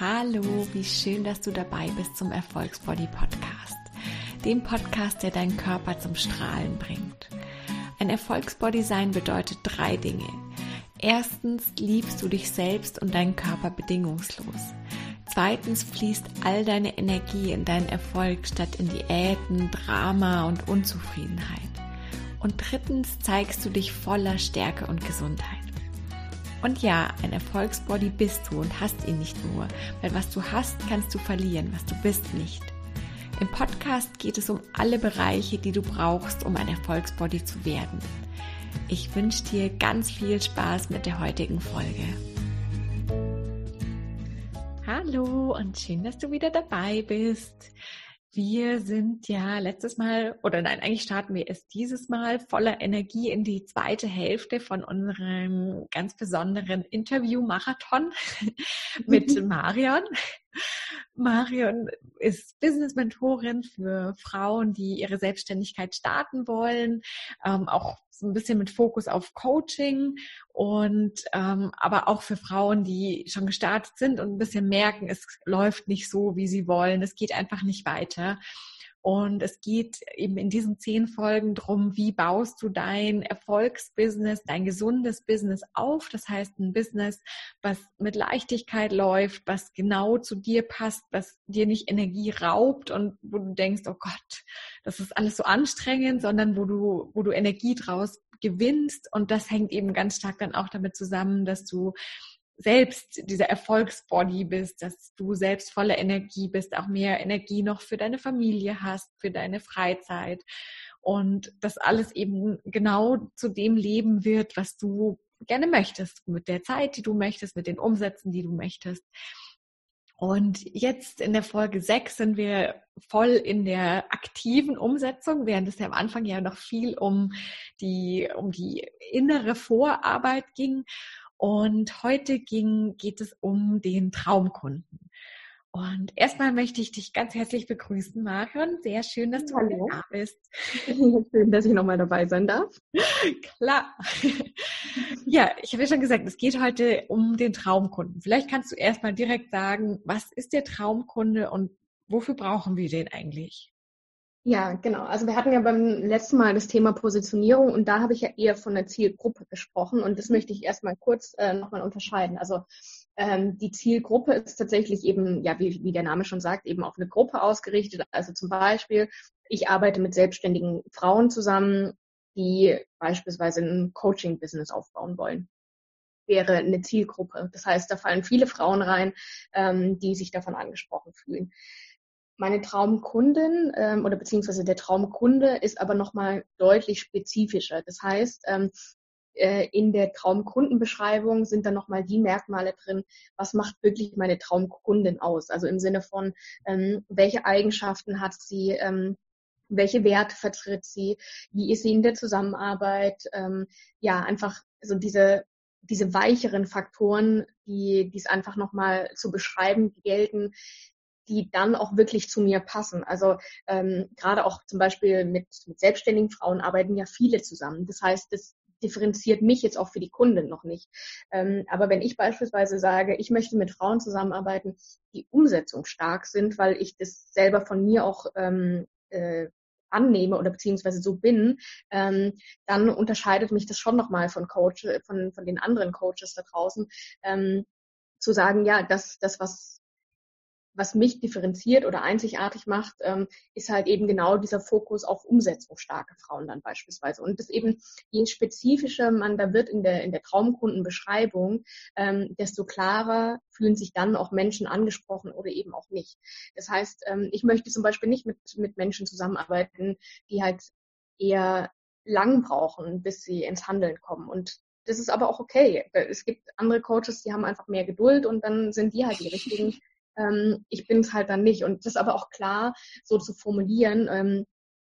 Hallo, wie schön, dass du dabei bist zum Erfolgsbody Podcast. Dem Podcast, der deinen Körper zum Strahlen bringt. Ein Erfolgsbody sein bedeutet drei Dinge. Erstens liebst du dich selbst und deinen Körper bedingungslos. Zweitens fließt all deine Energie in deinen Erfolg statt in Diäten, Drama und Unzufriedenheit. Und drittens zeigst du dich voller Stärke und Gesundheit. Und ja, ein Erfolgsbody bist du und hast ihn nicht nur, weil was du hast, kannst du verlieren, was du bist nicht. Im Podcast geht es um alle Bereiche, die du brauchst, um ein Erfolgsbody zu werden. Ich wünsche dir ganz viel Spaß mit der heutigen Folge. Hallo und schön, dass du wieder dabei bist. Wir sind ja letztes Mal, oder nein, eigentlich starten wir erst dieses Mal voller Energie in die zweite Hälfte von unserem ganz besonderen Interview-Marathon mit mhm. Marion. Marion ist Business-Mentorin für Frauen, die ihre Selbstständigkeit starten wollen, ähm, auch so ein bisschen mit Fokus auf Coaching und ähm, aber auch für Frauen, die schon gestartet sind und ein bisschen merken, es läuft nicht so, wie sie wollen, es geht einfach nicht weiter. Und es geht eben in diesen zehn Folgen drum, wie baust du dein Erfolgsbusiness, dein gesundes Business auf. Das heißt, ein Business, was mit Leichtigkeit läuft, was genau zu dir passt, was dir nicht Energie raubt und wo du denkst, oh Gott, das ist alles so anstrengend, sondern wo du, wo du Energie draus gewinnst. Und das hängt eben ganz stark dann auch damit zusammen, dass du selbst dieser Erfolgsbody bist, dass du selbst voller Energie bist, auch mehr Energie noch für deine Familie hast, für deine Freizeit und das alles eben genau zu dem Leben wird, was du gerne möchtest, mit der Zeit, die du möchtest, mit den Umsätzen, die du möchtest. Und jetzt in der Folge 6 sind wir voll in der aktiven Umsetzung, während es ja am Anfang ja noch viel um die, um die innere Vorarbeit ging. Und heute ging, geht es um den Traumkunden. Und erstmal möchte ich dich ganz herzlich begrüßen, Marion. Sehr schön, dass du Hallo. da bist. Schön, dass ich nochmal dabei sein darf. Klar. Ja, ich habe ja schon gesagt, es geht heute um den Traumkunden. Vielleicht kannst du erstmal direkt sagen, was ist der Traumkunde und wofür brauchen wir den eigentlich? Ja, genau. Also wir hatten ja beim letzten Mal das Thema Positionierung und da habe ich ja eher von der Zielgruppe gesprochen und das möchte ich erstmal kurz äh, nochmal unterscheiden. Also ähm, die Zielgruppe ist tatsächlich eben, ja, wie, wie der Name schon sagt, eben auf eine Gruppe ausgerichtet. Also zum Beispiel, ich arbeite mit selbstständigen Frauen zusammen, die beispielsweise ein Coaching-Business aufbauen wollen wäre eine Zielgruppe. Das heißt, da fallen viele Frauen rein, ähm, die sich davon angesprochen fühlen. Meine Traumkundin ähm, oder beziehungsweise der Traumkunde ist aber nochmal deutlich spezifischer. Das heißt, ähm, äh, in der Traumkundenbeschreibung sind dann nochmal die Merkmale drin, was macht wirklich meine Traumkundin aus. Also im Sinne von, ähm, welche Eigenschaften hat sie, ähm, welche Werte vertritt sie, wie ist sie in der Zusammenarbeit, ähm, ja, einfach so diese diese weicheren Faktoren, die es einfach nochmal zu beschreiben gelten, die dann auch wirklich zu mir passen. Also ähm, gerade auch zum Beispiel mit, mit selbstständigen Frauen arbeiten ja viele zusammen. Das heißt, das differenziert mich jetzt auch für die Kunden noch nicht. Ähm, aber wenn ich beispielsweise sage, ich möchte mit Frauen zusammenarbeiten, die Umsetzung stark sind, weil ich das selber von mir auch ähm, äh, annehme oder beziehungsweise so bin, ähm, dann unterscheidet mich das schon nochmal von Coach, von, von den anderen Coaches da draußen, ähm, zu sagen, ja, das, das, was was mich differenziert oder einzigartig macht, ähm, ist halt eben genau dieser Fokus auf umsetzungsstarke Frauen dann beispielsweise. Und das eben, je spezifischer man da wird in der, in der Traumkundenbeschreibung, ähm, desto klarer fühlen sich dann auch Menschen angesprochen oder eben auch nicht. Das heißt, ähm, ich möchte zum Beispiel nicht mit, mit Menschen zusammenarbeiten, die halt eher lang brauchen, bis sie ins Handeln kommen. Und das ist aber auch okay. Es gibt andere Coaches, die haben einfach mehr Geduld und dann sind die halt die richtigen, ähm, ich bin es halt dann nicht. Und das aber auch klar so zu formulieren. Ähm,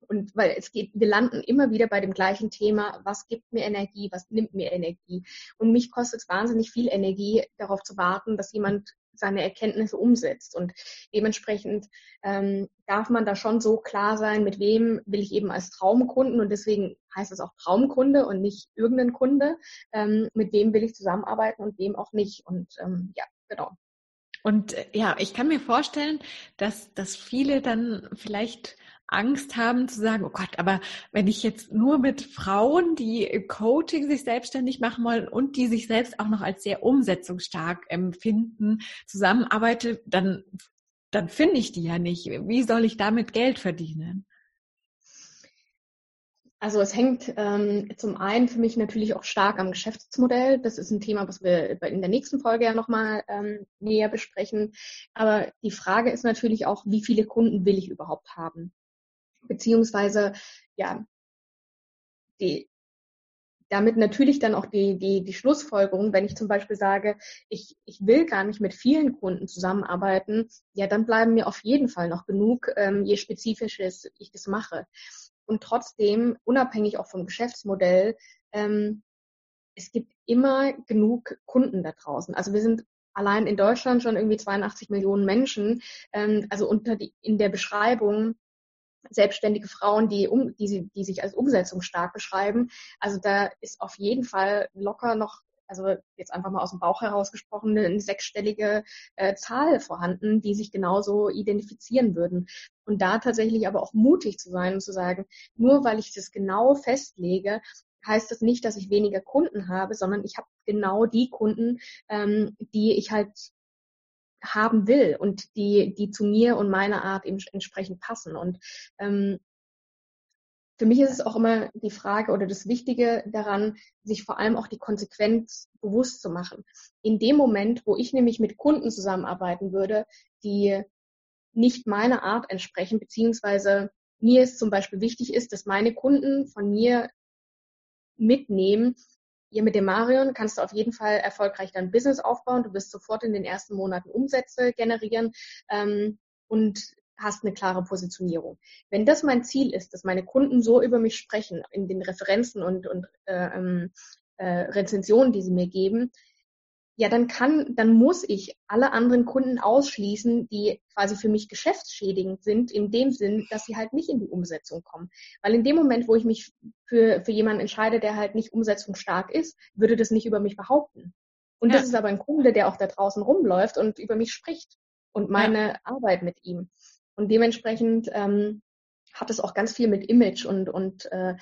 und weil es geht, wir landen immer wieder bei dem gleichen Thema, was gibt mir Energie, was nimmt mir Energie. Und mich kostet es wahnsinnig viel Energie, darauf zu warten, dass jemand seine Erkenntnisse umsetzt. Und dementsprechend ähm, darf man da schon so klar sein, mit wem will ich eben als Traumkunden und deswegen heißt es auch Traumkunde und nicht irgendein Kunde, ähm, mit wem will ich zusammenarbeiten und wem auch nicht. Und ähm, ja, genau. Und äh, ja, ich kann mir vorstellen, dass, dass viele dann vielleicht Angst haben zu sagen, oh Gott, aber wenn ich jetzt nur mit Frauen, die Coaching sich selbstständig machen wollen und die sich selbst auch noch als sehr umsetzungsstark empfinden, zusammenarbeite, dann, dann finde ich die ja nicht. Wie soll ich damit Geld verdienen? Also es hängt ähm, zum einen für mich natürlich auch stark am Geschäftsmodell. Das ist ein Thema, was wir in der nächsten Folge ja nochmal ähm, näher besprechen. Aber die Frage ist natürlich auch, wie viele Kunden will ich überhaupt haben? Beziehungsweise, ja, die, damit natürlich dann auch die, die, die Schlussfolgerung, wenn ich zum Beispiel sage, ich, ich will gar nicht mit vielen Kunden zusammenarbeiten, ja, dann bleiben mir auf jeden Fall noch genug, ähm, je spezifischer ich das mache und trotzdem, unabhängig auch vom Geschäftsmodell, ähm, es gibt immer genug Kunden da draußen. Also wir sind allein in Deutschland schon irgendwie 82 Millionen Menschen. Ähm, also unter die, in der Beschreibung selbstständige Frauen, die, um, die, die sich als umsetzungsstark beschreiben. Also da ist auf jeden Fall locker noch also jetzt einfach mal aus dem Bauch herausgesprochen, eine sechsstellige äh, Zahl vorhanden, die sich genauso identifizieren würden. Und da tatsächlich aber auch mutig zu sein und zu sagen, nur weil ich das genau festlege, heißt das nicht, dass ich weniger Kunden habe, sondern ich habe genau die Kunden, ähm, die ich halt haben will und die, die zu mir und meiner Art eben entsprechend passen. Und ähm, für mich ist es auch immer die Frage oder das Wichtige daran, sich vor allem auch die Konsequenz bewusst zu machen. In dem Moment, wo ich nämlich mit Kunden zusammenarbeiten würde, die nicht meiner Art entsprechen, beziehungsweise mir es zum Beispiel wichtig ist, dass meine Kunden von mir mitnehmen, hier mit dem Marion kannst du auf jeden Fall erfolgreich dein Business aufbauen. Du wirst sofort in den ersten Monaten Umsätze generieren. Ähm, und hast eine klare Positionierung. Wenn das mein Ziel ist, dass meine Kunden so über mich sprechen in den Referenzen und, und äh, ähm, äh, Rezensionen, die sie mir geben, ja, dann kann, dann muss ich alle anderen Kunden ausschließen, die quasi für mich geschäftsschädigend sind, in dem Sinn, dass sie halt nicht in die Umsetzung kommen. Weil in dem Moment, wo ich mich für, für jemanden entscheide, der halt nicht umsetzungsstark ist, würde das nicht über mich behaupten. Und ja. das ist aber ein Kunde, der auch da draußen rumläuft und über mich spricht und meine ja. Arbeit mit ihm. Und dementsprechend ähm, hat es auch ganz viel mit Image und, und äh,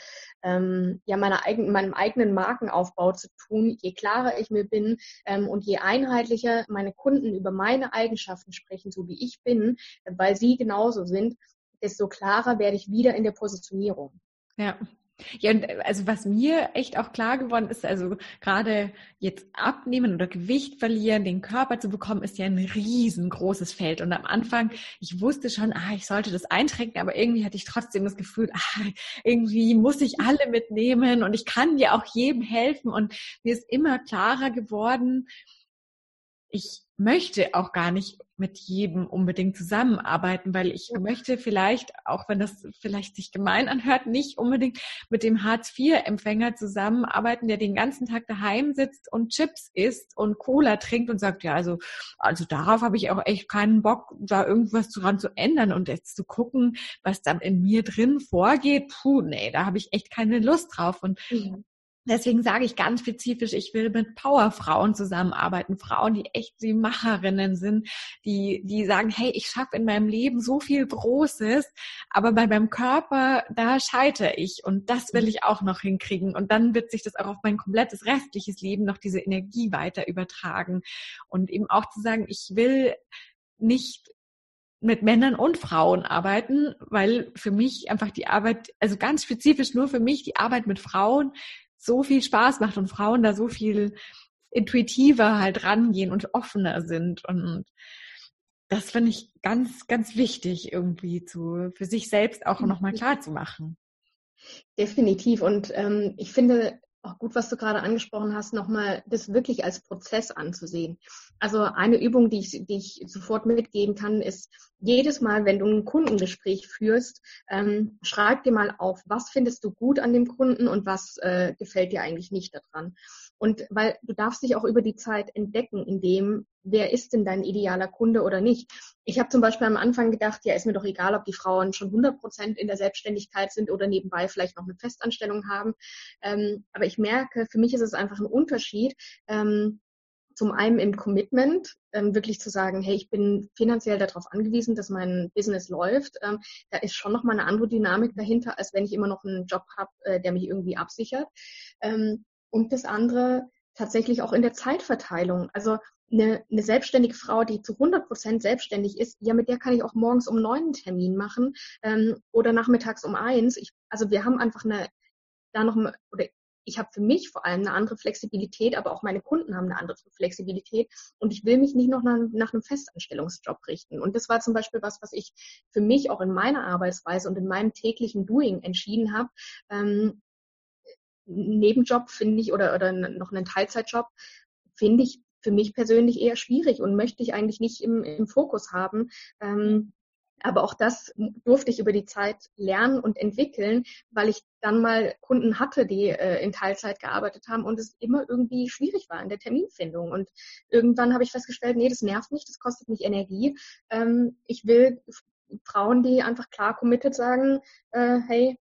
ähm, ja, meiner eigen, meinem eigenen Markenaufbau zu tun. Je klarer ich mir bin ähm, und je einheitlicher meine Kunden über meine Eigenschaften sprechen, so wie ich bin, weil sie genauso sind, desto klarer werde ich wieder in der Positionierung. Ja, ja, und äh, also was mir echt auch klar geworden ist, also gerade jetzt abnehmen oder Gewicht verlieren, den Körper zu bekommen, ist ja ein riesengroßes Feld. Und am Anfang, ich wusste schon, ah, ich sollte das eintreten, aber irgendwie hatte ich trotzdem das Gefühl, ah, irgendwie muss ich alle mitnehmen und ich kann ja auch jedem helfen. Und mir ist immer klarer geworden, ich möchte auch gar nicht mit jedem unbedingt zusammenarbeiten, weil ich möchte vielleicht, auch wenn das vielleicht sich gemein anhört, nicht unbedingt mit dem Hartz-IV-Empfänger zusammenarbeiten, der den ganzen Tag daheim sitzt und Chips isst und Cola trinkt und sagt, ja, also, also darauf habe ich auch echt keinen Bock, da irgendwas dran zu ändern und jetzt zu gucken, was dann in mir drin vorgeht. Puh, nee, da habe ich echt keine Lust drauf. Und mhm. Deswegen sage ich ganz spezifisch, ich will mit Powerfrauen zusammenarbeiten, Frauen, die echt die Macherinnen sind, die, die sagen, hey, ich schaffe in meinem Leben so viel Großes, aber bei meinem Körper, da scheitere ich und das will ich auch noch hinkriegen. Und dann wird sich das auch auf mein komplettes restliches Leben noch diese Energie weiter übertragen. Und eben auch zu sagen, ich will nicht mit Männern und Frauen arbeiten, weil für mich einfach die Arbeit, also ganz spezifisch nur für mich die Arbeit mit Frauen so viel Spaß macht und Frauen da so viel intuitiver halt rangehen und offener sind. Und das finde ich ganz, ganz wichtig, irgendwie zu, für sich selbst auch nochmal klar zu machen. Definitiv. Und ähm, ich finde, auch gut, was du gerade angesprochen hast, nochmal das wirklich als Prozess anzusehen. Also eine Übung, die ich, die ich sofort mitgeben kann, ist jedes Mal, wenn du ein Kundengespräch führst, ähm, schreib dir mal auf, was findest du gut an dem Kunden und was äh, gefällt dir eigentlich nicht daran. Und weil du darfst dich auch über die Zeit entdecken, in dem, wer ist denn dein idealer Kunde oder nicht. Ich habe zum Beispiel am Anfang gedacht, ja, ist mir doch egal, ob die Frauen schon 100 Prozent in der Selbstständigkeit sind oder nebenbei vielleicht noch eine Festanstellung haben. Ähm, aber ich merke, für mich ist es einfach ein Unterschied, ähm, zum einen im Commitment, ähm, wirklich zu sagen, hey, ich bin finanziell darauf angewiesen, dass mein Business läuft. Ähm, da ist schon nochmal eine andere Dynamik dahinter, als wenn ich immer noch einen Job habe, äh, der mich irgendwie absichert. Ähm, und das andere tatsächlich auch in der Zeitverteilung. Also eine, eine selbstständige Frau, die zu 100 Prozent selbstständig ist, ja, mit der kann ich auch morgens um neun einen Termin machen ähm, oder nachmittags um eins. Ich, also wir haben einfach eine, da noch, oder ich habe für mich vor allem eine andere Flexibilität, aber auch meine Kunden haben eine andere Flexibilität und ich will mich nicht noch nach, nach, einem Festanstellungsjob richten. Und das war zum Beispiel was, was ich für mich auch in meiner Arbeitsweise und in meinem täglichen Doing entschieden habe. Ähm, Nebenjob finde ich oder, oder noch einen Teilzeitjob finde ich für mich persönlich eher schwierig und möchte ich eigentlich nicht im, im Fokus haben. Ähm, aber auch das durfte ich über die Zeit lernen und entwickeln, weil ich dann mal Kunden hatte, die äh, in Teilzeit gearbeitet haben und es immer irgendwie schwierig war in der Terminfindung. Und irgendwann habe ich festgestellt, nee, das nervt mich, das kostet mich Energie. Ähm, ich will Frauen, die einfach klar committed sagen, äh, hey,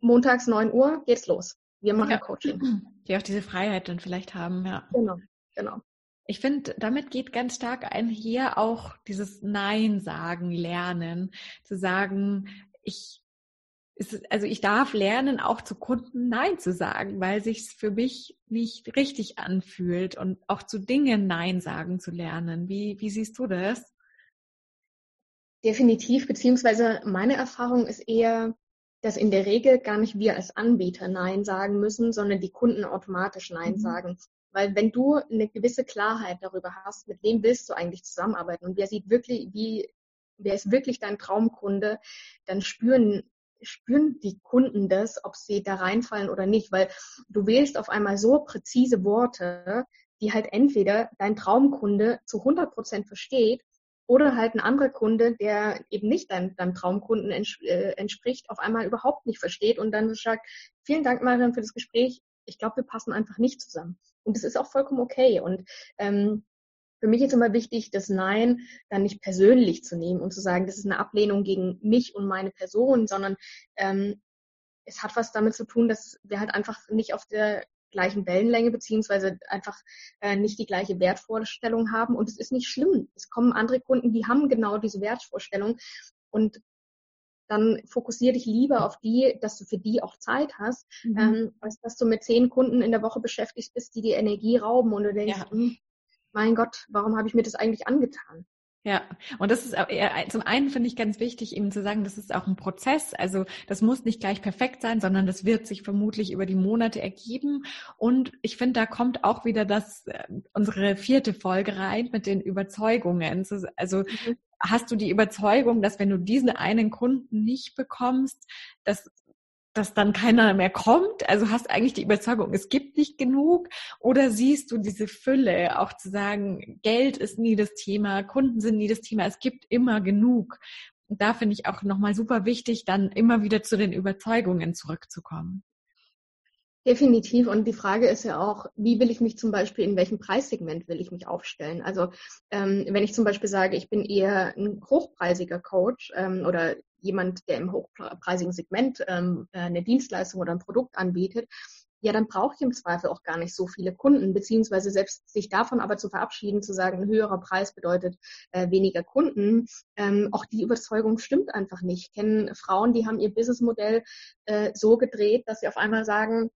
montags 9 Uhr geht's los. Wir machen ja. Coaching. Die auch diese Freiheit dann vielleicht haben, ja. Genau, genau. Ich finde, damit geht ganz stark einher auch dieses Nein sagen lernen, zu sagen, ich also ich darf lernen, auch zu Kunden Nein zu sagen, weil sich's für mich nicht richtig anfühlt und auch zu Dingen Nein sagen zu lernen. Wie, wie siehst du das? Definitiv, beziehungsweise meine Erfahrung ist eher, dass in der Regel gar nicht wir als Anbieter Nein sagen müssen, sondern die Kunden automatisch Nein mhm. sagen. Weil wenn du eine gewisse Klarheit darüber hast, mit wem willst du eigentlich zusammenarbeiten und wer sieht wirklich, wie, wer ist wirklich dein Traumkunde, dann spüren spüren die Kunden das, ob sie da reinfallen oder nicht, weil du wählst auf einmal so präzise Worte, die halt entweder dein Traumkunde zu 100 Prozent versteht oder halt ein anderer Kunde, der eben nicht deinem, deinem Traumkunden äh, entspricht, auf einmal überhaupt nicht versteht und dann sagt, vielen Dank, Marian, für das Gespräch. Ich glaube, wir passen einfach nicht zusammen. Und das ist auch vollkommen okay. Und ähm, für mich ist immer wichtig, das Nein dann nicht persönlich zu nehmen und zu sagen, das ist eine Ablehnung gegen mich und meine Person, sondern ähm, es hat was damit zu tun, dass wir halt einfach nicht auf der gleichen Wellenlänge beziehungsweise einfach äh, nicht die gleiche Wertvorstellung haben. Und es ist nicht schlimm. Es kommen andere Kunden, die haben genau diese Wertvorstellung. Und dann fokussiere dich lieber auf die, dass du für die auch Zeit hast, mhm. ähm, als dass du mit zehn Kunden in der Woche beschäftigt bist, die die Energie rauben und du denkst, ja. Hm, mein Gott, warum habe ich mir das eigentlich angetan? Ja, und das ist auch zum einen finde ich ganz wichtig, eben zu sagen, das ist auch ein Prozess. Also das muss nicht gleich perfekt sein, sondern das wird sich vermutlich über die Monate ergeben. Und ich finde, da kommt auch wieder das, äh, unsere vierte Folge rein mit den Überzeugungen. Also mhm hast du die Überzeugung, dass wenn du diesen einen Kunden nicht bekommst, dass dass dann keiner mehr kommt? Also hast du eigentlich die Überzeugung, es gibt nicht genug? Oder siehst du diese Fülle, auch zu sagen, Geld ist nie das Thema, Kunden sind nie das Thema, es gibt immer genug? Und da finde ich auch nochmal super wichtig, dann immer wieder zu den Überzeugungen zurückzukommen. Definitiv. Und die Frage ist ja auch, wie will ich mich zum Beispiel, in welchem Preissegment will ich mich aufstellen? Also ähm, wenn ich zum Beispiel sage, ich bin eher ein hochpreisiger Coach ähm, oder jemand, der im hochpreisigen Segment ähm, eine Dienstleistung oder ein Produkt anbietet, ja, dann brauche ich im Zweifel auch gar nicht so viele Kunden, beziehungsweise selbst sich davon aber zu verabschieden, zu sagen, ein höherer Preis bedeutet äh, weniger Kunden. Ähm, auch die Überzeugung stimmt einfach nicht. Ich kenne Frauen, die haben ihr Businessmodell äh, so gedreht, dass sie auf einmal sagen,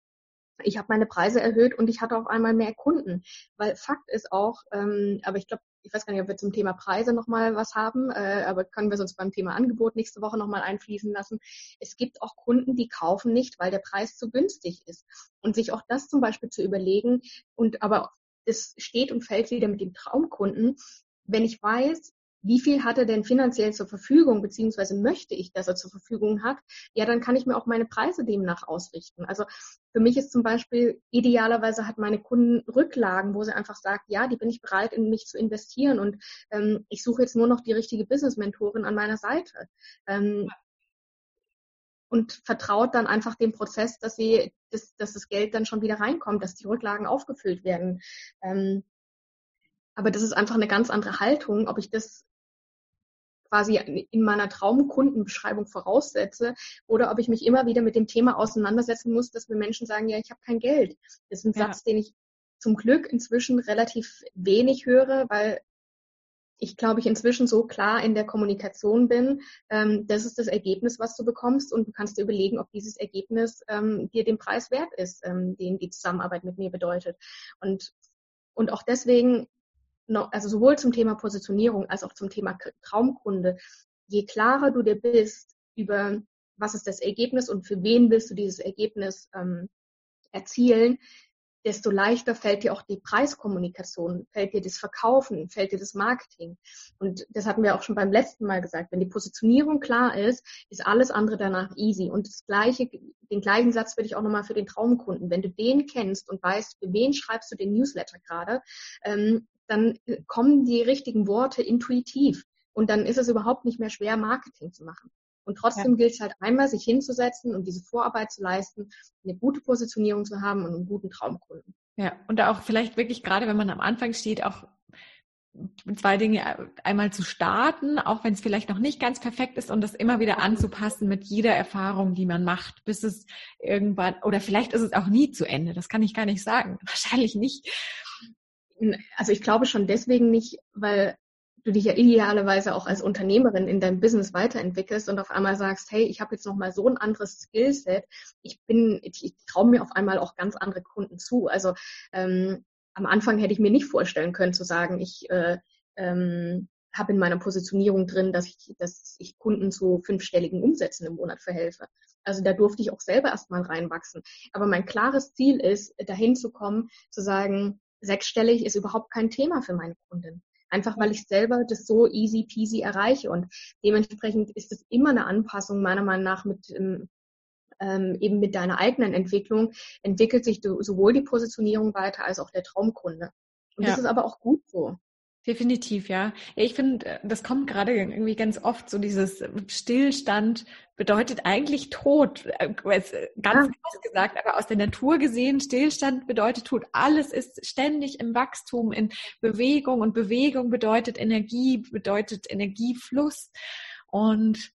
ich habe meine Preise erhöht und ich hatte auf einmal mehr Kunden. Weil Fakt ist auch, ähm, aber ich glaube, ich weiß gar nicht, ob wir zum Thema Preise nochmal was haben, äh, aber können wir uns beim Thema Angebot nächste Woche nochmal einfließen lassen. Es gibt auch Kunden, die kaufen nicht, weil der Preis zu günstig ist. Und sich auch das zum Beispiel zu überlegen und aber es steht und fällt wieder mit dem Traumkunden. Wenn ich weiß, wie viel hat er denn finanziell zur Verfügung, beziehungsweise möchte ich, dass er zur Verfügung hat, ja, dann kann ich mir auch meine Preise demnach ausrichten. Also für mich ist zum Beispiel, idealerweise hat meine Kunden Rücklagen, wo sie einfach sagt, ja, die bin ich bereit, in mich zu investieren und ähm, ich suche jetzt nur noch die richtige Business-Mentorin an meiner Seite. Ähm, und vertraut dann einfach dem Prozess, dass sie, dass, dass das Geld dann schon wieder reinkommt, dass die Rücklagen aufgefüllt werden. Ähm, aber das ist einfach eine ganz andere Haltung, ob ich das quasi in meiner Traumkundenbeschreibung voraussetze oder ob ich mich immer wieder mit dem Thema auseinandersetzen muss, dass mir Menschen sagen, ja, ich habe kein Geld. Das ist ein ja. Satz, den ich zum Glück inzwischen relativ wenig höre, weil ich glaube, ich inzwischen so klar in der Kommunikation bin, ähm, das ist das Ergebnis, was du bekommst und du kannst dir überlegen, ob dieses Ergebnis ähm, dir den Preis wert ist, ähm, den die Zusammenarbeit mit mir bedeutet. Und, und auch deswegen, also sowohl zum Thema Positionierung als auch zum Thema Traumkunde, je klarer du dir bist über was ist das Ergebnis und für wen willst du dieses Ergebnis ähm, erzielen, desto leichter fällt dir auch die Preiskommunikation, fällt dir das Verkaufen, fällt dir das Marketing. Und das hatten wir auch schon beim letzten Mal gesagt. Wenn die Positionierung klar ist, ist alles andere danach easy. Und das gleiche, den gleichen Satz würde ich auch nochmal für den Traumkunden. Wenn du den kennst und weißt, für wen schreibst du den Newsletter gerade, ähm, dann kommen die richtigen Worte intuitiv. Und dann ist es überhaupt nicht mehr schwer, Marketing zu machen. Und trotzdem ja. gilt es halt einmal, sich hinzusetzen und diese Vorarbeit zu leisten, eine gute Positionierung zu haben und einen guten Traumkunden. Ja, und auch vielleicht wirklich gerade, wenn man am Anfang steht, auch zwei Dinge einmal zu starten, auch wenn es vielleicht noch nicht ganz perfekt ist und das immer wieder anzupassen mit jeder Erfahrung, die man macht, bis es irgendwann, oder vielleicht ist es auch nie zu Ende, das kann ich gar nicht sagen, wahrscheinlich nicht. Also ich glaube schon deswegen nicht, weil du dich ja idealerweise auch als Unternehmerin in deinem Business weiterentwickelst und auf einmal sagst, hey, ich habe jetzt noch mal so ein anderes Skillset, ich bin, ich, ich traue mir auf einmal auch ganz andere Kunden zu. Also ähm, am Anfang hätte ich mir nicht vorstellen können zu sagen, ich äh, ähm, habe in meiner Positionierung drin, dass ich, dass ich Kunden zu fünfstelligen Umsätzen im Monat verhelfe. Also da durfte ich auch selber erstmal reinwachsen. Aber mein klares Ziel ist, dahin zu kommen, zu sagen, sechsstellig ist überhaupt kein Thema für meine Kundin. Einfach weil ich selber das so easy peasy erreiche. Und dementsprechend ist es immer eine Anpassung meiner Meinung nach mit ähm, ähm, eben mit deiner eigenen Entwicklung entwickelt sich sowohl die Positionierung weiter als auch der Traumkunde. Und ja. das ist aber auch gut so. Definitiv, ja. ja ich finde, äh, das kommt gerade irgendwie ganz oft so dieses äh, Stillstand bedeutet eigentlich Tod. Äh, ganz ja. gesagt, aber aus der Natur gesehen, Stillstand bedeutet Tod. Alles ist ständig im Wachstum, in Bewegung und Bewegung bedeutet Energie, bedeutet Energiefluss. Und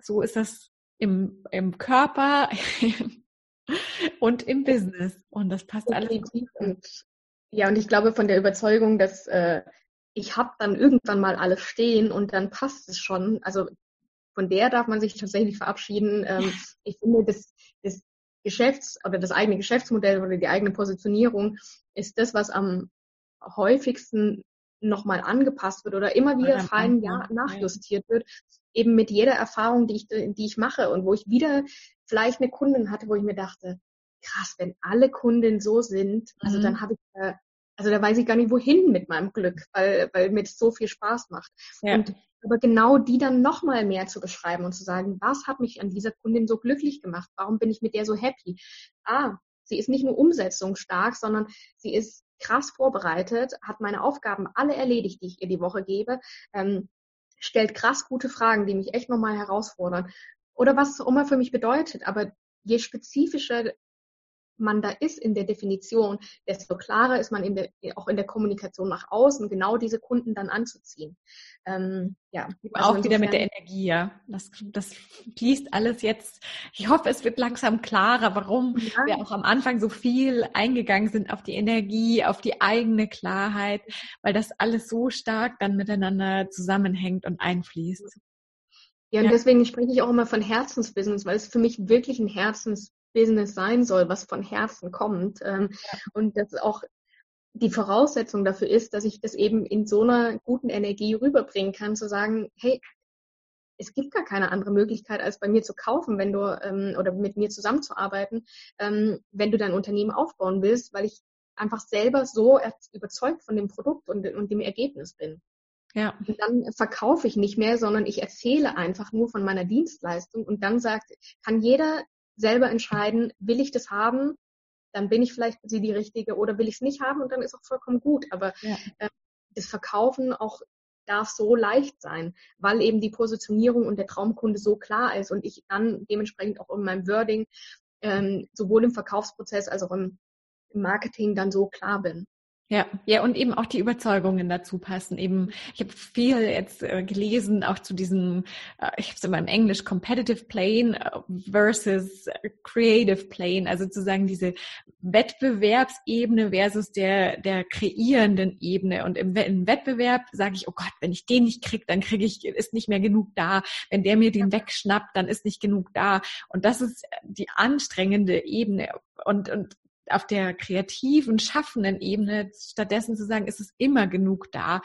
so ist das im, im Körper und im Business. Und das passt alles. Ja, und ich glaube von der Überzeugung, dass äh, ich habe dann irgendwann mal alles stehen und dann passt es schon. Also von der darf man sich tatsächlich verabschieden. Ähm, ich finde, das, das Geschäfts- oder das eigene Geschäftsmodell oder die eigene Positionierung ist das, was am häufigsten nochmal angepasst wird oder immer wieder fein ja, nachjustiert wird, eben mit jeder Erfahrung, die ich, die ich mache und wo ich wieder vielleicht eine Kundin hatte, wo ich mir dachte, krass, wenn alle Kunden so sind, also mhm. dann habe ich äh, also da weiß ich gar nicht, wohin mit meinem Glück, weil, weil mir das so viel Spaß macht. Ja. Und aber genau die dann nochmal mehr zu beschreiben und zu sagen, was hat mich an dieser Kundin so glücklich gemacht? Warum bin ich mit der so happy? Ah, sie ist nicht nur umsetzungsstark, sondern sie ist krass vorbereitet, hat meine Aufgaben alle erledigt, die ich ihr die Woche gebe, ähm, stellt krass gute Fragen, die mich echt nochmal herausfordern. Oder was auch immer für mich bedeutet. Aber je spezifischer man da ist in der Definition, desto klarer ist man in der, auch in der Kommunikation nach außen, genau diese Kunden dann anzuziehen. Ähm, ja, also auch wieder mit der Energie, ja. Das, das fließt alles jetzt. Ich hoffe, es wird langsam klarer, warum ja. wir auch am Anfang so viel eingegangen sind auf die Energie, auf die eigene Klarheit, weil das alles so stark dann miteinander zusammenhängt und einfließt. Ja, und ja. deswegen spreche ich auch immer von Herzensbusiness, weil es für mich wirklich ein Herzens Business sein soll, was von Herzen kommt. Ähm, ja. Und das auch die Voraussetzung dafür ist, dass ich das eben in so einer guten Energie rüberbringen kann, zu sagen, hey, es gibt gar keine andere Möglichkeit, als bei mir zu kaufen, wenn du ähm, oder mit mir zusammenzuarbeiten, ähm, wenn du dein Unternehmen aufbauen willst, weil ich einfach selber so überzeugt von dem Produkt und, und dem Ergebnis bin. Ja. Und dann verkaufe ich nicht mehr, sondern ich erzähle einfach nur von meiner Dienstleistung und dann sagt, kann jeder selber entscheiden, will ich das haben, dann bin ich vielleicht für sie die Richtige oder will ich es nicht haben und dann ist auch vollkommen gut. Aber ja. äh, das Verkaufen auch darf so leicht sein, weil eben die Positionierung und der Traumkunde so klar ist und ich dann dementsprechend auch in meinem Wording ähm, sowohl im Verkaufsprozess als auch im, im Marketing dann so klar bin. Ja, ja, und eben auch die Überzeugungen dazu passen. Eben, ich habe viel jetzt äh, gelesen, auch zu diesem, äh, ich habe es immer im Englisch, Competitive Plane äh, versus Creative Plane, also sozusagen diese Wettbewerbsebene versus der der kreierenden Ebene. Und im, im Wettbewerb sage ich, oh Gott, wenn ich den nicht krieg, dann kriege ich, ist nicht mehr genug da. Wenn der mir den wegschnappt, dann ist nicht genug da. Und das ist die anstrengende Ebene. Und, und auf der kreativen, schaffenden Ebene stattdessen zu sagen, ist es immer genug da.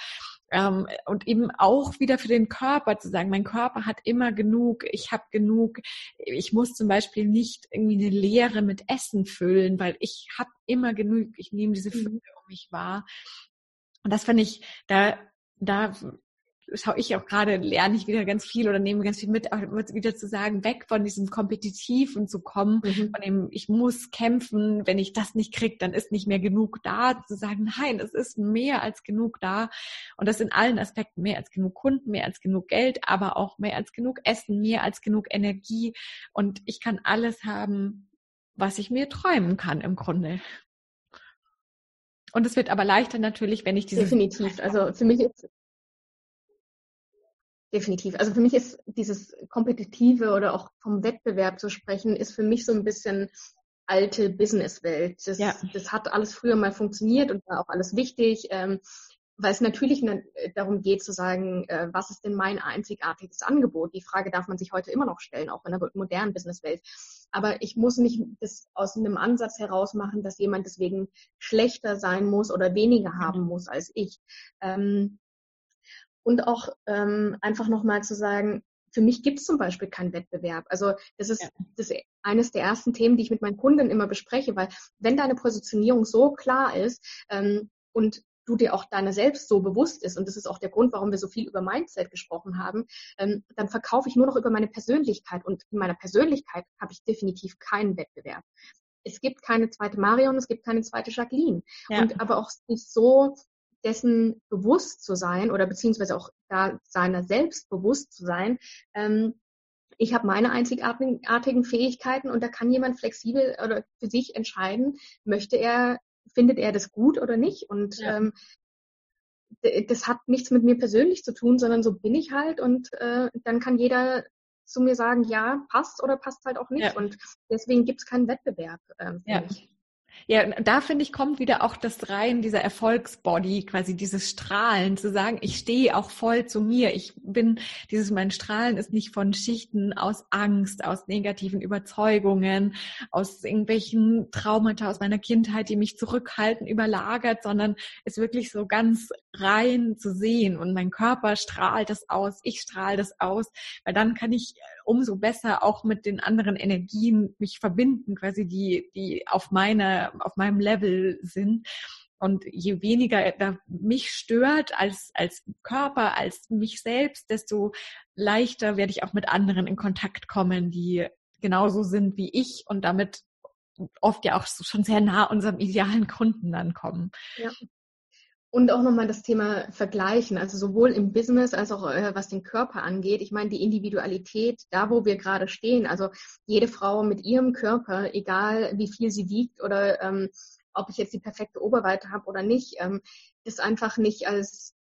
Ähm, und eben auch wieder für den Körper zu sagen, mein Körper hat immer genug, ich habe genug, ich muss zum Beispiel nicht irgendwie eine Leere mit Essen füllen, weil ich habe immer genug, ich nehme diese Fülle mhm. um mich wahr. Und das finde ich, da, da schaue ich auch gerade, lerne ich wieder ganz viel oder nehme ganz viel mit, auch wieder zu sagen, weg von diesem Kompetitiven zu kommen, mhm. von dem, ich muss kämpfen, wenn ich das nicht kriege, dann ist nicht mehr genug da, zu sagen, nein, es ist mehr als genug da und das in allen Aspekten, mehr als genug Kunden, mehr als genug Geld, aber auch mehr als genug Essen, mehr als genug Energie und ich kann alles haben, was ich mir träumen kann im Grunde. Und es wird aber leichter natürlich, wenn ich diese. Definitiv. Also für mich ist Definitiv. Also für mich ist dieses Kompetitive oder auch vom Wettbewerb zu sprechen, ist für mich so ein bisschen alte Businesswelt. Das, ja. das hat alles früher mal funktioniert und war auch alles wichtig, ähm, weil es natürlich darum geht zu sagen, äh, was ist denn mein einzigartiges Angebot? Die Frage darf man sich heute immer noch stellen, auch in der modernen Businesswelt. Aber ich muss nicht das aus einem Ansatz heraus machen, dass jemand deswegen schlechter sein muss oder weniger haben mhm. muss als ich. Ähm, und auch ähm, einfach nochmal zu sagen, für mich gibt es zum Beispiel keinen Wettbewerb. Also das ist, ja. das ist eines der ersten Themen, die ich mit meinen Kunden immer bespreche, weil wenn deine Positionierung so klar ist ähm, und du dir auch deiner selbst so bewusst ist, und das ist auch der Grund, warum wir so viel über Mindset gesprochen haben, ähm, dann verkaufe ich nur noch über meine Persönlichkeit. Und in meiner Persönlichkeit habe ich definitiv keinen Wettbewerb. Es gibt keine zweite Marion, es gibt keine zweite Jacqueline. Ja. Und aber auch nicht so dessen bewusst zu sein oder beziehungsweise auch da seiner selbst bewusst zu sein, ähm, ich habe meine einzigartigen Fähigkeiten und da kann jemand flexibel oder für sich entscheiden, möchte er, findet er das gut oder nicht. Und ja. ähm, das hat nichts mit mir persönlich zu tun, sondern so bin ich halt und äh, dann kann jeder zu mir sagen, ja, passt oder passt halt auch nicht. Ja. Und deswegen gibt es keinen Wettbewerb äh, für ja. mich. Ja, da finde ich, kommt wieder auch das rein, dieser Erfolgsbody, quasi dieses Strahlen, zu sagen, ich stehe auch voll zu mir. Ich bin, dieses, mein Strahlen ist nicht von Schichten aus Angst, aus negativen Überzeugungen, aus irgendwelchen Traumata aus meiner Kindheit, die mich zurückhalten, überlagert, sondern ist wirklich so ganz rein zu sehen. Und mein Körper strahlt das aus, ich strahle das aus, weil dann kann ich umso besser auch mit den anderen Energien mich verbinden, quasi die, die auf meiner, auf meinem Level sind. Und je weniger da mich stört als, als Körper, als mich selbst, desto leichter werde ich auch mit anderen in Kontakt kommen, die genauso sind wie ich und damit oft ja auch schon sehr nah unserem idealen Kunden dann kommen. Ja. Und auch nochmal das Thema Vergleichen, also sowohl im Business als auch äh, was den Körper angeht. Ich meine, die Individualität, da wo wir gerade stehen, also jede Frau mit ihrem Körper, egal wie viel sie wiegt oder ähm, ob ich jetzt die perfekte Oberweite habe oder nicht, ähm, ist einfach nicht als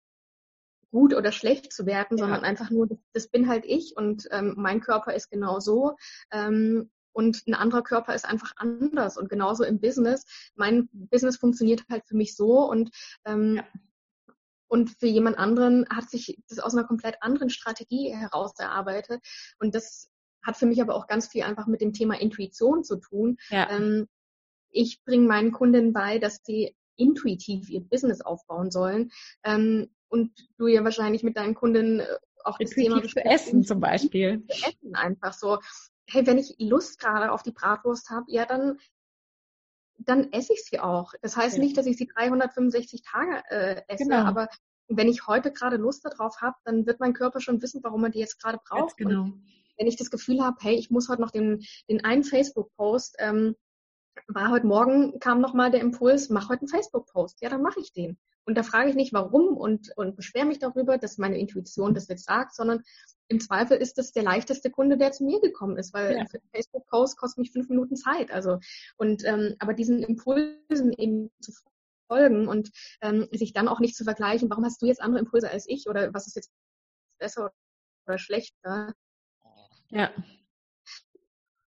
gut oder schlecht zu werten, ja. sondern einfach nur, das bin halt ich und ähm, mein Körper ist genau so. Ähm, und ein anderer Körper ist einfach anders. Und genauso im Business. Mein Business funktioniert halt für mich so und ähm, ja. Und für jemand anderen hat sich das aus einer komplett anderen Strategie heraus erarbeitet. Und das hat für mich aber auch ganz viel einfach mit dem Thema Intuition zu tun. Ja. Ähm, ich bringe meinen Kunden bei, dass sie intuitiv ihr Business aufbauen sollen. Ähm, und du ja wahrscheinlich mit deinen Kunden äh, auch das Thema für Essen zum Beispiel. Für Essen einfach so hey, wenn ich Lust gerade auf die Bratwurst habe, ja, dann, dann esse ich sie auch. Das heißt ja. nicht, dass ich sie 365 Tage äh, esse, genau. aber wenn ich heute gerade Lust darauf habe, dann wird mein Körper schon wissen, warum er die jetzt gerade braucht. genau. Und wenn ich das Gefühl habe, hey, ich muss heute noch den, den einen Facebook-Post, ähm, war heute Morgen, kam nochmal der Impuls, mach heute einen Facebook-Post. Ja, dann mache ich den. Und da frage ich nicht, warum und, und beschwere mich darüber, dass meine Intuition das jetzt sagt, sondern im Zweifel ist das der leichteste Kunde, der zu mir gekommen ist, weil ja. Facebook-Post kostet mich fünf Minuten Zeit. Also und ähm, aber diesen Impulsen eben zu folgen und ähm, sich dann auch nicht zu vergleichen, warum hast du jetzt andere Impulse als ich oder was ist jetzt besser oder schlechter. Ja.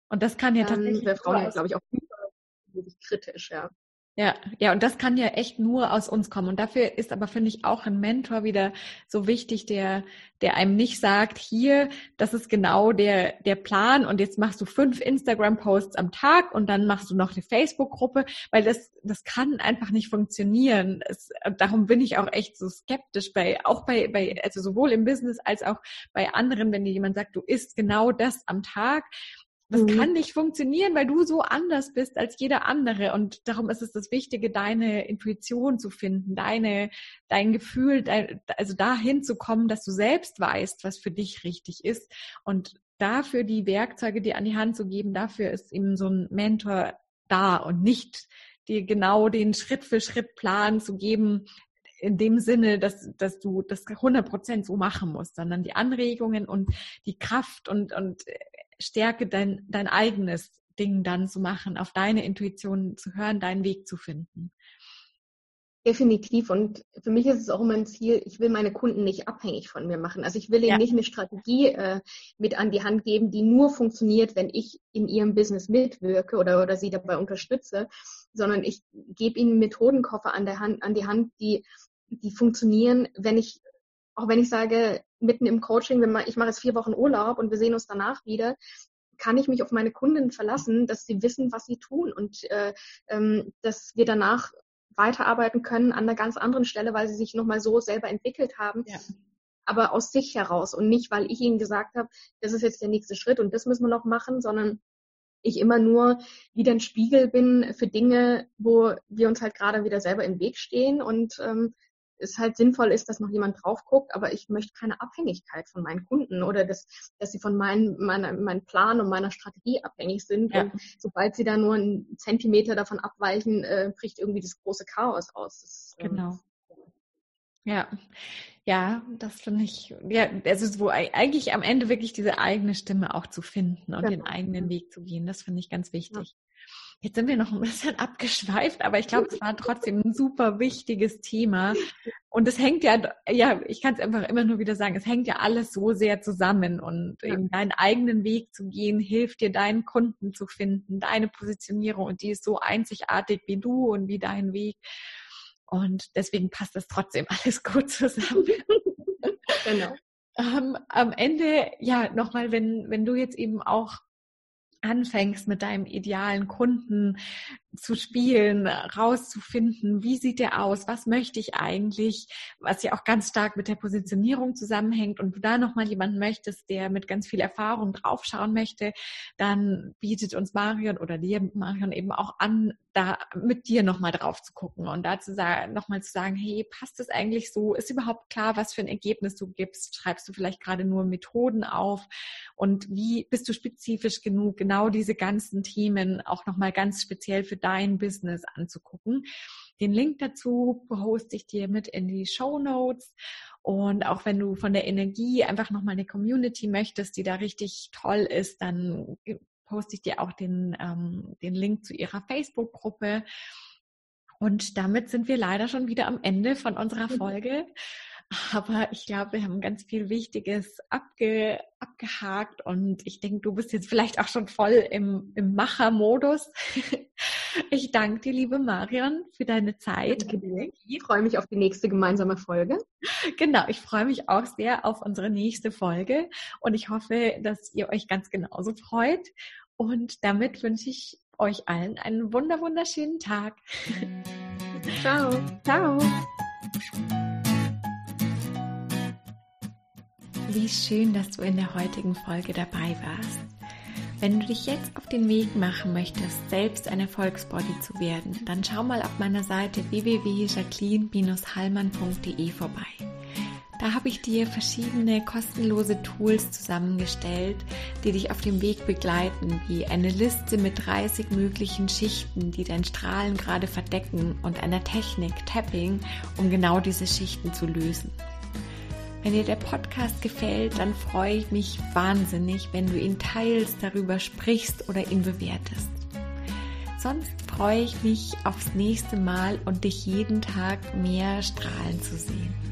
Und das kann ja tatsächlich. Ähm, Frauen, glaube ich, auch kritisch, ja. Ja, ja, und das kann ja echt nur aus uns kommen. Und dafür ist aber, finde ich, auch ein Mentor wieder so wichtig, der, der einem nicht sagt, hier, das ist genau der, der Plan und jetzt machst du fünf Instagram-Posts am Tag und dann machst du noch eine Facebook-Gruppe, weil das, das kann einfach nicht funktionieren. Es, darum bin ich auch echt so skeptisch bei, auch bei, bei, also sowohl im Business als auch bei anderen, wenn dir jemand sagt, du isst genau das am Tag das mhm. kann nicht funktionieren, weil du so anders bist als jeder andere. Und darum ist es das Wichtige, deine Intuition zu finden, deine, dein Gefühl, dein, also dahin zu kommen, dass du selbst weißt, was für dich richtig ist. Und dafür die Werkzeuge dir an die Hand zu geben, dafür ist eben so ein Mentor da und nicht dir genau den Schritt für Schritt Plan zu geben, in dem Sinne, dass, dass du das 100 Prozent so machen musst, sondern die Anregungen und die Kraft und, und Stärke, dein, dein eigenes Ding dann zu machen, auf deine Intuition zu hören, deinen Weg zu finden. Definitiv. Und für mich ist es auch immer ein Ziel, ich will meine Kunden nicht abhängig von mir machen. Also ich will ihnen ja. nicht eine Strategie äh, mit an die Hand geben, die nur funktioniert, wenn ich in ihrem Business mitwirke oder, oder sie dabei unterstütze, sondern ich gebe ihnen Methodenkoffer an, der Hand, an die Hand, die, die funktionieren, wenn ich, auch wenn ich sage, mitten im Coaching, wenn man, ich mache jetzt vier Wochen Urlaub und wir sehen uns danach wieder, kann ich mich auf meine Kunden verlassen, dass sie wissen, was sie tun und äh, ähm, dass wir danach weiterarbeiten können an einer ganz anderen Stelle, weil sie sich nochmal so selber entwickelt haben. Ja. Aber aus sich heraus und nicht, weil ich ihnen gesagt habe, das ist jetzt der nächste Schritt und das müssen wir noch machen, sondern ich immer nur wieder ein Spiegel bin für Dinge, wo wir uns halt gerade wieder selber im Weg stehen und ähm, es halt sinnvoll ist, dass noch jemand drauf guckt, aber ich möchte keine Abhängigkeit von meinen Kunden oder dass, dass sie von meinem, meiner, meinem Plan und meiner Strategie abhängig sind. Ja. Und sobald sie da nur einen Zentimeter davon abweichen, äh, bricht irgendwie das große Chaos aus. Das, ähm, genau. Ja. Ja, das finde ich, ja, es ist wo eigentlich am Ende wirklich diese eigene Stimme auch zu finden und genau. den eigenen Weg zu gehen. Das finde ich ganz wichtig. Ja. Jetzt sind wir noch ein bisschen abgeschweift, aber ich glaube, es war trotzdem ein super wichtiges Thema. Und es hängt ja, ja, ich kann es einfach immer nur wieder sagen, es hängt ja alles so sehr zusammen. Und ja. eben deinen eigenen Weg zu gehen, hilft dir, deinen Kunden zu finden, deine Positionierung. Und die ist so einzigartig wie du und wie dein Weg. Und deswegen passt das trotzdem alles gut zusammen. genau. Ähm, am Ende, ja, nochmal, wenn, wenn du jetzt eben auch anfängst mit deinem idealen Kunden zu spielen, rauszufinden, wie sieht der aus, was möchte ich eigentlich, was ja auch ganz stark mit der Positionierung zusammenhängt und du da nochmal jemanden möchtest, der mit ganz viel Erfahrung draufschauen möchte, dann bietet uns Marion oder dir Marion eben auch an, da mit dir nochmal drauf zu gucken und da zu sagen, nochmal zu sagen, hey, passt das eigentlich so? Ist überhaupt klar, was für ein Ergebnis du gibst? Schreibst du vielleicht gerade nur Methoden auf? Und wie bist du spezifisch genug, genau diese ganzen Themen auch nochmal ganz speziell für dein Business anzugucken. Den Link dazu poste ich dir mit in die Show Notes. Und auch wenn du von der Energie einfach nochmal eine Community möchtest, die da richtig toll ist, dann poste ich dir auch den, ähm, den Link zu ihrer Facebook-Gruppe. Und damit sind wir leider schon wieder am Ende von unserer Folge. Aber ich glaube, wir haben ganz viel Wichtiges abge, abgehakt und ich denke, du bist jetzt vielleicht auch schon voll im, im Machermodus. Ich danke dir, liebe Marion, für deine Zeit. Ich freue mich auf die nächste gemeinsame Folge. Genau, ich freue mich auch sehr auf unsere nächste Folge und ich hoffe, dass ihr euch ganz genauso freut. Und damit wünsche ich euch allen einen wunder wunderschönen Tag. Ciao. Ciao. Wie schön, dass du in der heutigen Folge dabei warst. Wenn du dich jetzt auf den Weg machen möchtest, selbst ein Erfolgsbody zu werden, dann schau mal auf meiner Seite www.jacqueline-hallmann.de vorbei. Da habe ich dir verschiedene kostenlose Tools zusammengestellt, die dich auf dem Weg begleiten, wie eine Liste mit 30 möglichen Schichten, die dein Strahlen gerade verdecken und einer Technik Tapping, um genau diese Schichten zu lösen. Wenn dir der Podcast gefällt, dann freue ich mich wahnsinnig, wenn du ihn teilst, darüber sprichst oder ihn bewertest. sonst freue ich mich aufs nächste Mal und dich jeden Tag mehr strahlen zu sehen.